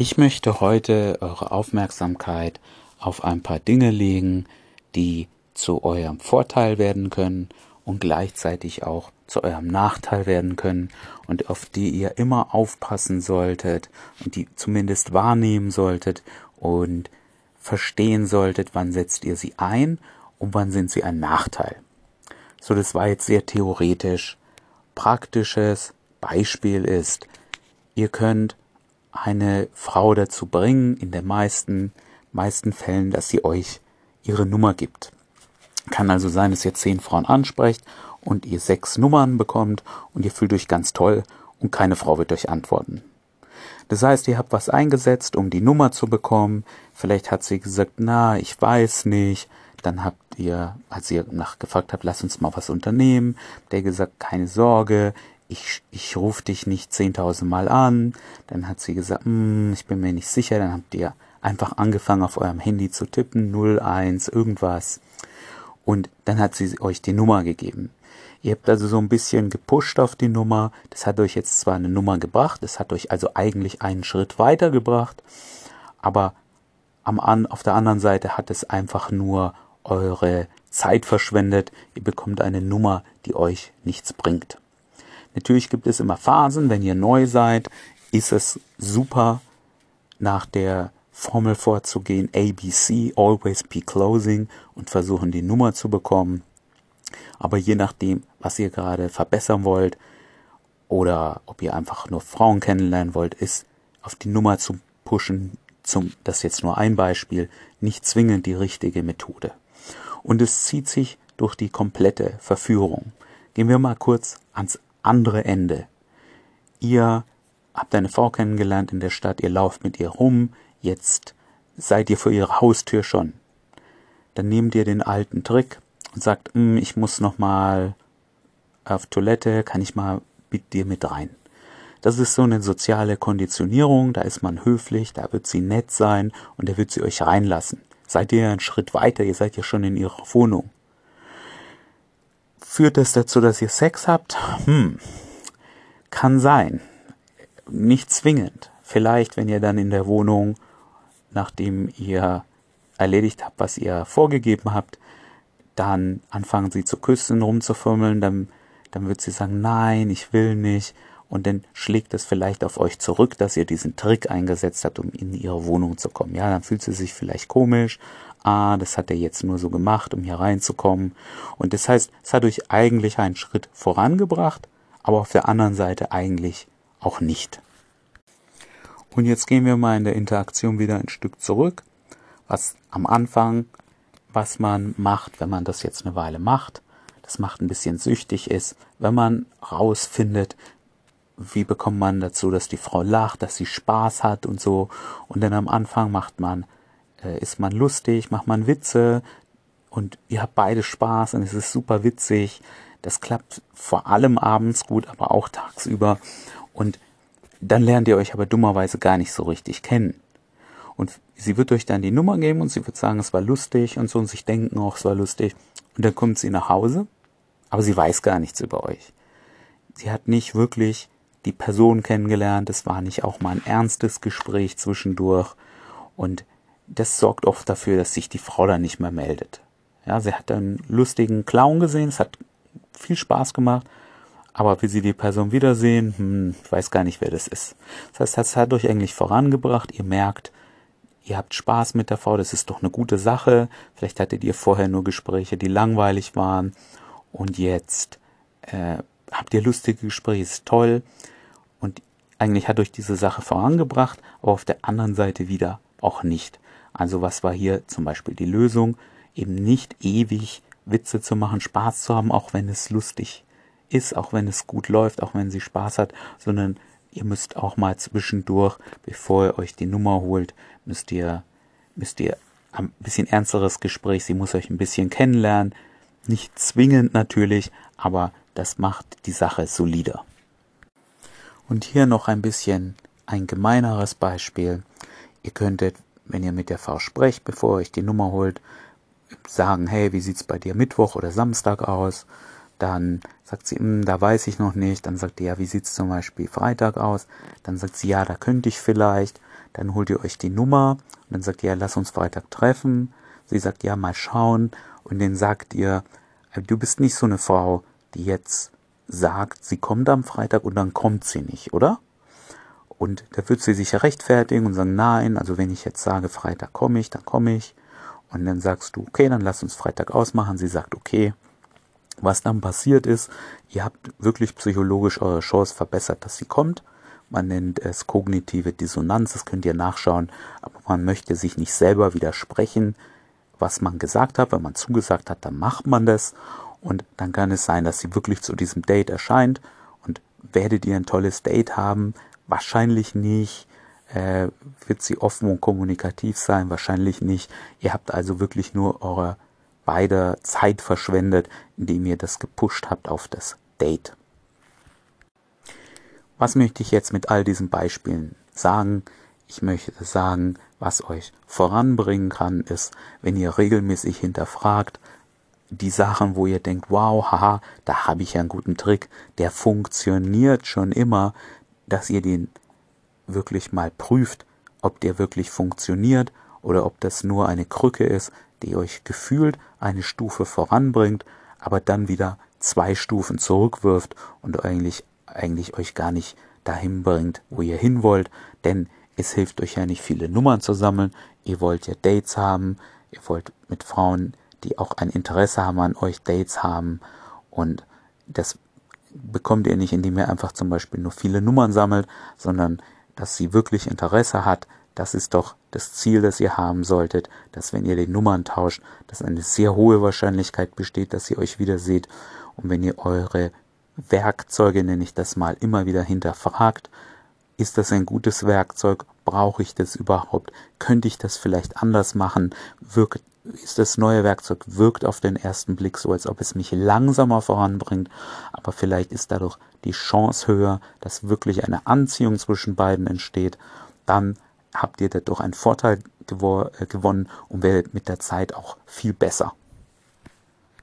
Ich möchte heute eure Aufmerksamkeit auf ein paar Dinge legen, die zu eurem Vorteil werden können und gleichzeitig auch zu eurem Nachteil werden können und auf die ihr immer aufpassen solltet und die zumindest wahrnehmen solltet und verstehen solltet, wann setzt ihr sie ein und wann sind sie ein Nachteil. So, das war jetzt sehr theoretisch. Praktisches Beispiel ist, ihr könnt eine Frau dazu bringen, in den meisten, meisten Fällen, dass sie euch ihre Nummer gibt. Kann also sein, dass ihr zehn Frauen ansprecht und ihr sechs Nummern bekommt und ihr fühlt euch ganz toll und keine Frau wird euch antworten. Das heißt, ihr habt was eingesetzt, um die Nummer zu bekommen. Vielleicht hat sie gesagt, na, ich weiß nicht. Dann habt ihr, als ihr nachgefragt habt, lass uns mal was unternehmen, der gesagt, keine Sorge, ich, ich rufe dich nicht 10.000 Mal an. Dann hat sie gesagt, hm, ich bin mir nicht sicher. Dann habt ihr einfach angefangen auf eurem Handy zu tippen, 01, irgendwas. Und dann hat sie euch die Nummer gegeben. Ihr habt also so ein bisschen gepusht auf die Nummer. Das hat euch jetzt zwar eine Nummer gebracht, das hat euch also eigentlich einen Schritt weiter gebracht, aber am an, auf der anderen Seite hat es einfach nur eure Zeit verschwendet. Ihr bekommt eine Nummer, die euch nichts bringt. Natürlich gibt es immer Phasen, wenn ihr neu seid, ist es super, nach der Formel vorzugehen, ABC, Always Be Closing und versuchen die Nummer zu bekommen. Aber je nachdem, was ihr gerade verbessern wollt oder ob ihr einfach nur Frauen kennenlernen wollt, ist auf die Nummer zu pushen, zum, das ist jetzt nur ein Beispiel, nicht zwingend die richtige Methode. Und es zieht sich durch die komplette Verführung. Gehen wir mal kurz ans andere Ende. Ihr habt eine Frau kennengelernt in der Stadt, ihr lauft mit ihr rum, jetzt seid ihr vor ihrer Haustür schon. Dann nehmt ihr den alten Trick und sagt, hm, ich muss noch mal auf Toilette, kann ich mal mit dir mit rein. Das ist so eine soziale Konditionierung, da ist man höflich, da wird sie nett sein und da wird sie euch reinlassen. Seid ihr einen Schritt weiter, ihr seid ja schon in ihrer Wohnung. Führt das dazu, dass ihr Sex habt? Hm, kann sein. Nicht zwingend. Vielleicht, wenn ihr dann in der Wohnung, nachdem ihr erledigt habt, was ihr vorgegeben habt, dann anfangen sie zu küssen, rumzufummeln, dann, dann wird sie sagen, nein, ich will nicht. Und dann schlägt es vielleicht auf euch zurück, dass ihr diesen Trick eingesetzt habt, um in ihre Wohnung zu kommen. Ja, dann fühlt sie sich vielleicht komisch, ah, das hat er jetzt nur so gemacht, um hier reinzukommen. Und das heißt, es hat euch eigentlich einen Schritt vorangebracht, aber auf der anderen Seite eigentlich auch nicht. Und jetzt gehen wir mal in der Interaktion wieder ein Stück zurück, was am Anfang, was man macht, wenn man das jetzt eine Weile macht, das macht ein bisschen süchtig ist, wenn man rausfindet, wie bekommt man dazu, dass die Frau lacht, dass sie Spaß hat und so. Und dann am Anfang macht man äh, ist man lustig, macht man Witze und ihr habt beide Spaß und es ist super witzig. Das klappt vor allem abends gut, aber auch tagsüber. Und dann lernt ihr euch aber dummerweise gar nicht so richtig kennen. Und sie wird euch dann die Nummer geben und sie wird sagen, es war lustig und so und sich denken auch, es war lustig. Und dann kommt sie nach Hause, aber sie weiß gar nichts über euch. Sie hat nicht wirklich die Person kennengelernt, es war nicht auch mal ein ernstes Gespräch zwischendurch. Und das sorgt oft dafür, dass sich die Frau dann nicht mehr meldet. Ja, sie hat einen lustigen Clown gesehen, es hat viel Spaß gemacht, aber wie sie die Person wiedersehen, hm, ich weiß gar nicht, wer das ist. Das heißt, das hat euch eigentlich vorangebracht, ihr merkt, ihr habt Spaß mit der Frau, das ist doch eine gute Sache. Vielleicht hattet ihr vorher nur Gespräche, die langweilig waren und jetzt äh, habt ihr lustige Gespräche, ist toll. Und eigentlich hat euch diese Sache vorangebracht, aber auf der anderen Seite wieder auch nicht. Also was war hier zum Beispiel die Lösung? Eben nicht ewig Witze zu machen, Spaß zu haben, auch wenn es lustig ist, auch wenn es gut läuft, auch wenn sie Spaß hat, sondern ihr müsst auch mal zwischendurch, bevor ihr euch die Nummer holt, müsst ihr, müsst ihr ein bisschen ernsteres Gespräch, sie muss euch ein bisschen kennenlernen, nicht zwingend natürlich, aber das macht die Sache solider. Und hier noch ein bisschen ein gemeineres Beispiel. Ihr könntet wenn ihr mit der Frau sprecht, bevor ihr euch die Nummer holt, sagen, hey, wie sieht's bei dir Mittwoch oder Samstag aus? Dann Sagt sie, hm, da weiß ich noch nicht. Dann sagt ihr, ja, wie sieht's zum Beispiel Freitag aus? Dann sagt sie, ja, da könnte ich vielleicht. Dann holt ihr euch die Nummer und dann sagt ihr, ja, lass uns Freitag treffen. Sie sagt, ja, mal schauen. Und dann sagt ihr, äh, du bist nicht so eine Frau, die jetzt sagt, sie kommt am Freitag und dann kommt sie nicht, oder? Und da wird sie sich ja rechtfertigen und sagen, nein, also wenn ich jetzt sage, Freitag komme ich, dann komme ich. Und dann sagst du, okay, dann lass uns Freitag ausmachen. Sie sagt, okay. Was dann passiert ist, ihr habt wirklich psychologisch eure Chance verbessert, dass sie kommt. Man nennt es kognitive Dissonanz, das könnt ihr nachschauen, aber man möchte sich nicht selber widersprechen, was man gesagt hat. Wenn man zugesagt hat, dann macht man das und dann kann es sein, dass sie wirklich zu diesem Date erscheint und werdet ihr ein tolles Date haben? Wahrscheinlich nicht. Äh, wird sie offen und kommunikativ sein? Wahrscheinlich nicht. Ihr habt also wirklich nur eure beide Zeit verschwendet, indem ihr das gepusht habt auf das Date. Was möchte ich jetzt mit all diesen Beispielen sagen? Ich möchte sagen, was euch voranbringen kann, ist, wenn ihr regelmäßig hinterfragt, die Sachen, wo ihr denkt, wow, haha, da habe ich ja einen guten Trick, der funktioniert schon immer, dass ihr den wirklich mal prüft, ob der wirklich funktioniert oder ob das nur eine Krücke ist, die euch gefühlt eine Stufe voranbringt, aber dann wieder zwei Stufen zurückwirft und eigentlich, eigentlich euch gar nicht dahin bringt, wo ihr hin wollt, denn es hilft euch ja nicht viele Nummern zu sammeln, ihr wollt ja Dates haben, ihr wollt mit Frauen die auch ein Interesse haben an euch, Dates haben. Und das bekommt ihr nicht, indem ihr einfach zum Beispiel nur viele Nummern sammelt, sondern dass sie wirklich Interesse hat. Das ist doch das Ziel, das ihr haben solltet, dass wenn ihr die Nummern tauscht, dass eine sehr hohe Wahrscheinlichkeit besteht, dass ihr euch wieder seht. Und wenn ihr eure Werkzeuge, nenne ich das mal, immer wieder hinterfragt, ist das ein gutes Werkzeug? Brauche ich das überhaupt? Könnte ich das vielleicht anders machen? Wirkt das neue Werkzeug, wirkt auf den ersten Blick so, als ob es mich langsamer voranbringt, aber vielleicht ist dadurch die Chance höher, dass wirklich eine Anziehung zwischen beiden entsteht, dann habt ihr dadurch einen Vorteil äh, gewonnen und werdet mit der Zeit auch viel besser.